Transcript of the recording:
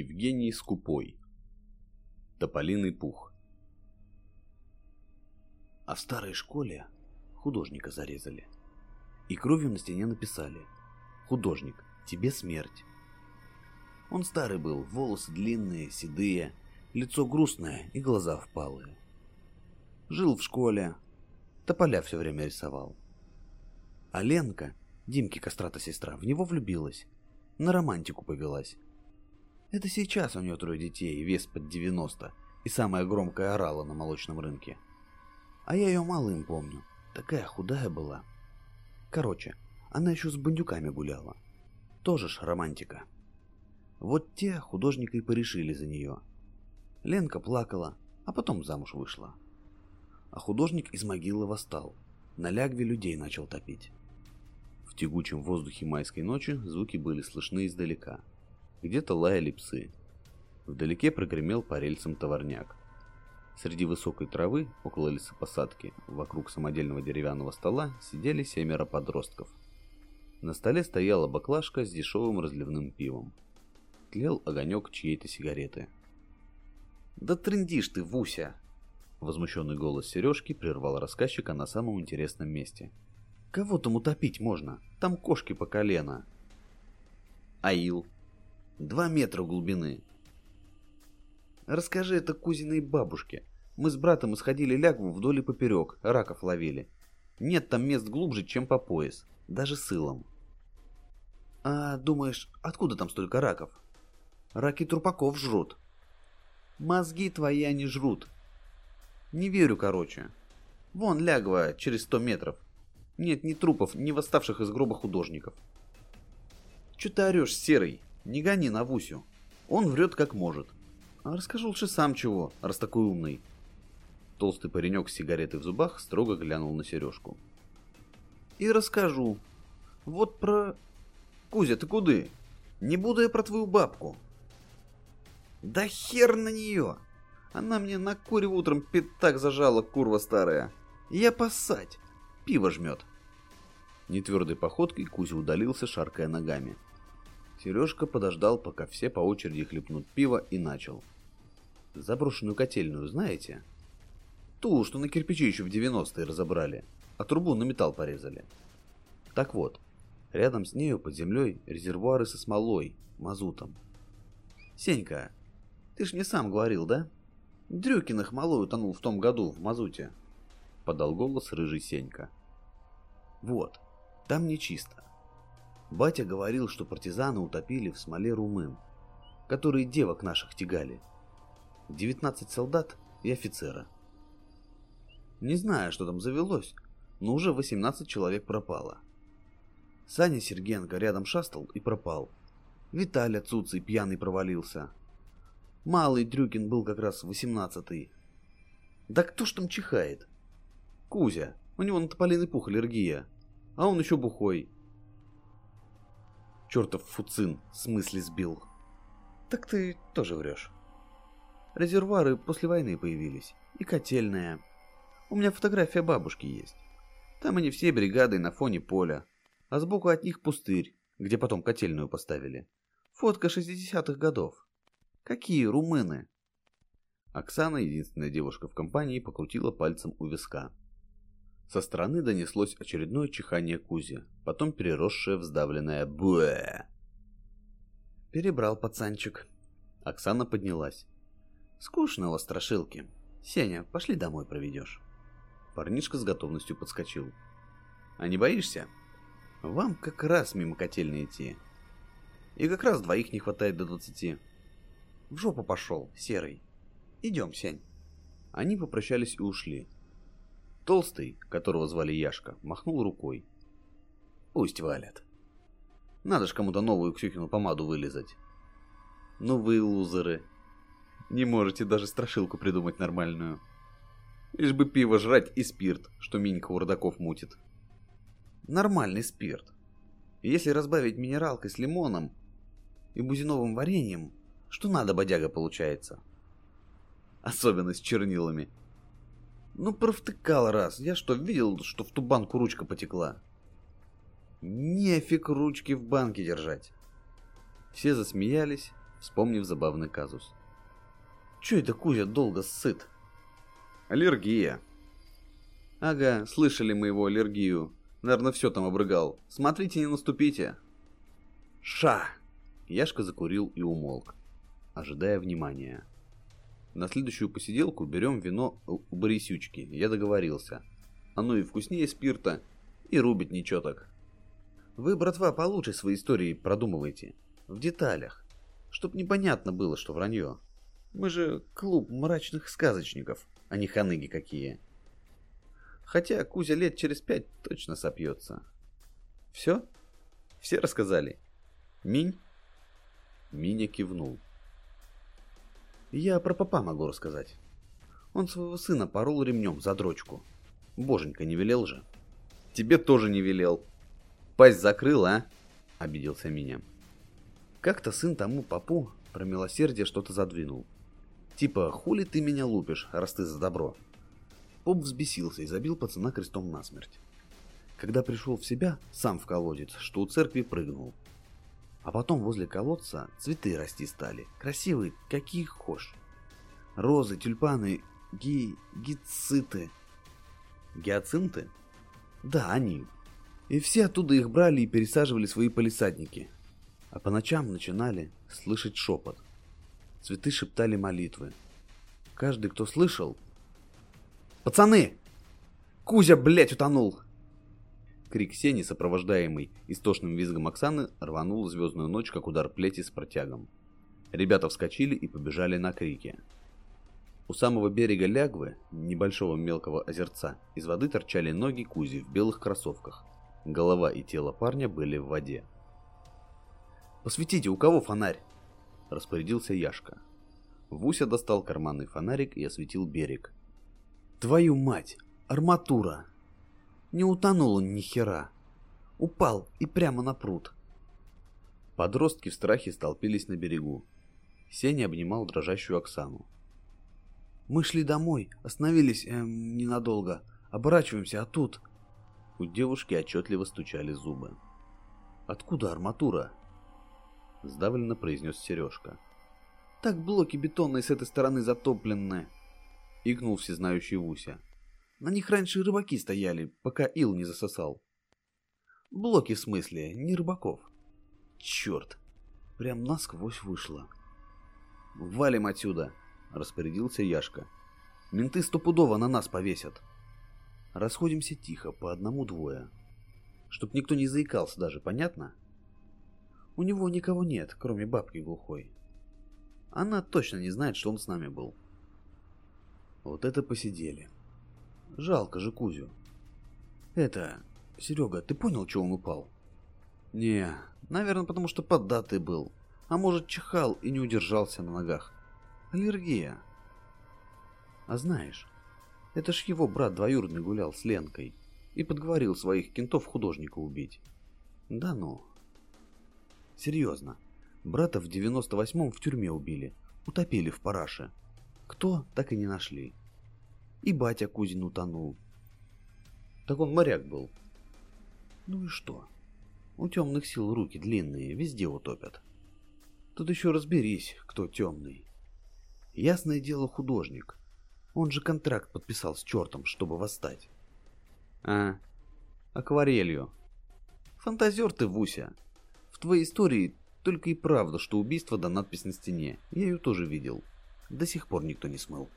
Евгений Скупой. Тополиный пух. А в старой школе художника зарезали. И кровью на стене написали «Художник, тебе смерть». Он старый был, волосы длинные, седые, лицо грустное и глаза впалые. Жил в школе, тополя все время рисовал. А Ленка, Димки кастрата сестра, в него влюбилась, на романтику повелась. Это сейчас у нее трое детей, вес под 90, и самая громкая орала на молочном рынке. А я ее малым помню, такая худая была. Короче, она еще с бандюками гуляла. Тоже ж романтика. Вот те художника и порешили за нее. Ленка плакала, а потом замуж вышла. А художник из могилы восстал. На лягве людей начал топить. В тягучем воздухе майской ночи звуки были слышны издалека. Где-то лаяли псы. Вдалеке прогремел по рельсам товарняк. Среди высокой травы, около лесопосадки, вокруг самодельного деревянного стола сидели семеро подростков. На столе стояла баклажка с дешевым разливным пивом. Тлел огонек чьей-то сигареты. «Да трындишь ты, Вуся!» Возмущенный голос Сережки прервал рассказчика на самом интересном месте. «Кого там утопить можно? Там кошки по колено!» «Аил!» Два метра глубины. Расскажи это кузиной бабушке. Мы с братом исходили лягву вдоль и поперек, раков ловили. Нет там мест глубже, чем по пояс. Даже с илом. А думаешь, откуда там столько раков? Раки трупаков жрут. Мозги твои они жрут. Не верю, короче. Вон лягва через сто метров. Нет ни трупов, ни восставших из гроба художников. Че ты орешь, серый? Не гони на Вусю. Он врет как может. А расскажи лучше сам чего, раз такой умный. Толстый паренек с сигаретой в зубах строго глянул на сережку. И расскажу. Вот про... Кузя, ты куды? Не буду я про твою бабку. Да хер на нее! Она мне на куре утром пятак зажала, курва старая. Я поссать. Пиво жмет. Нетвердой походкой Кузя удалился, шаркая ногами. Сережка подождал, пока все по очереди хлебнут пиво, и начал. Заброшенную котельную знаете? Ту, что на кирпичи еще в 90-е разобрали, а трубу на металл порезали. Так вот, рядом с нею под землей резервуары со смолой, мазутом. Сенька, ты ж мне сам говорил, да? Дрюкиных малой утонул в том году в мазуте. Подал голос рыжий Сенька. Вот, там нечисто. Батя говорил, что партизаны утопили в смоле румын, которые девок наших тягали. 19 солдат и офицера. Не знаю, что там завелось, но уже 18 человек пропало. Саня Сергенко рядом шастал и пропал. Виталя Цуций пьяный провалился. Малый Дрюкин был как раз 18-й. Да кто ж там чихает? Кузя, у него на тополиный пух аллергия, а он еще бухой. Чертов фуцин, в смысле сбил. Так ты тоже врешь. Резервуары после войны появились. И котельная. У меня фотография бабушки есть. Там они все бригадой на фоне поля. А сбоку от них пустырь, где потом котельную поставили. Фотка 60-х годов. Какие румыны? Оксана, единственная девушка в компании, покрутила пальцем у виска. Со стороны донеслось очередное чихание Кузи, потом переросшее в сдавленное «буэ». Перебрал пацанчик. Оксана поднялась. «Скучно у вас страшилки. Сеня, пошли домой проведешь». Парнишка с готовностью подскочил. «А не боишься? Вам как раз мимо котельной идти. И как раз двоих не хватает до двадцати. В жопу пошел, серый. Идем, Сень». Они попрощались и ушли. Толстый, которого звали Яшка, махнул рукой. Пусть валят. Надо ж кому-то новую Ксюхину помаду вылезать. Ну вы лузеры. Не можете даже страшилку придумать нормальную. Лишь бы пиво жрать и спирт, что Минька у родаков мутит. Нормальный спирт. Если разбавить минералкой с лимоном и бузиновым вареньем, что надо, бодяга, получается. Особенно с чернилами. Ну, провтыкал раз. Я что, видел, что в ту банку ручка потекла? Нефиг ручки в банке держать. Все засмеялись, вспомнив забавный казус. Чё это Кузя долго сыт? Аллергия. Ага, слышали мы его аллергию. Наверное, все там обрыгал. Смотрите, не наступите. Ша! Яшка закурил и умолк, ожидая внимания. На следующую посиделку берем вино у Борисючки, я договорился. Оно и вкуснее спирта, и рубит ничего так. Вы, братва, получше свои истории продумывайте. В деталях. Чтоб непонятно было, что вранье. Мы же клуб мрачных сказочников, а не ханыги какие. Хотя Кузя лет через пять точно сопьется. Все? Все рассказали? Минь? Миня кивнул. Я про папа могу рассказать. Он своего сына порол ремнем за дрочку. Боженька не велел же. Тебе тоже не велел. Пасть закрыл, а? Обиделся меня. Как-то сын тому папу про милосердие что-то задвинул. Типа, хули ты меня лупишь, раз ты за добро? Поп взбесился и забил пацана крестом насмерть. Когда пришел в себя, сам в колодец, что у церкви прыгнул. А потом возле колодца цветы расти стали. Красивые, какие хошь. Розы, тюльпаны, ги... гициты. Гиацинты? Да, они. И все оттуда их брали и пересаживали свои полисадники. А по ночам начинали слышать шепот. Цветы шептали молитвы. Каждый, кто слышал... «Пацаны! Кузя, блядь, утонул!» Крик Сени, сопровождаемый истошным визгом Оксаны, рванул звездную ночь, как удар плети с протягом. Ребята вскочили и побежали на крики. У самого берега Лягвы, небольшого мелкого озерца, из воды торчали ноги Кузи в белых кроссовках. Голова и тело парня были в воде. «Посветите, у кого фонарь?» – распорядился Яшка. Вуся достал карманный фонарик и осветил берег. «Твою мать! Арматура!» Не утонул он ни хера. Упал и прямо на пруд. Подростки в страхе столпились на берегу. Сеня обнимал дрожащую Оксану. «Мы шли домой, остановились эм, ненадолго. Оборачиваемся, а тут...» У девушки отчетливо стучали зубы. «Откуда арматура?» Сдавленно произнес Сережка. «Так блоки бетонные с этой стороны затопленные!» Игнул всезнающий Вуся. На них раньше рыбаки стояли, пока ил не засосал. Блоки в смысле, не рыбаков. Черт, прям насквозь вышло. «Валим отсюда!» — распорядился Яшка. «Менты стопудово на нас повесят!» Расходимся тихо, по одному-двое. Чтоб никто не заикался даже, понятно? У него никого нет, кроме бабки глухой. Она точно не знает, что он с нами был. Вот это посидели. Жалко же Кузю. Это, Серега, ты понял, что он упал? Не, наверное, потому что поддатый был. А может, чихал и не удержался на ногах. Аллергия. А знаешь, это ж его брат двоюродный гулял с Ленкой и подговорил своих кентов художника убить. Да ну. Серьезно. Брата в 98-м в тюрьме убили. Утопили в параше. Кто, так и не нашли. И батя Кузин утонул. Так он моряк был. Ну и что? У темных сил руки длинные, везде утопят. Тут еще разберись, кто темный. Ясное дело художник. Он же контракт подписал с чертом, чтобы восстать. А, акварелью. Фантазер ты, Вуся. В твоей истории только и правда, что убийство да надпись на стене. Я ее тоже видел. До сих пор никто не смыл.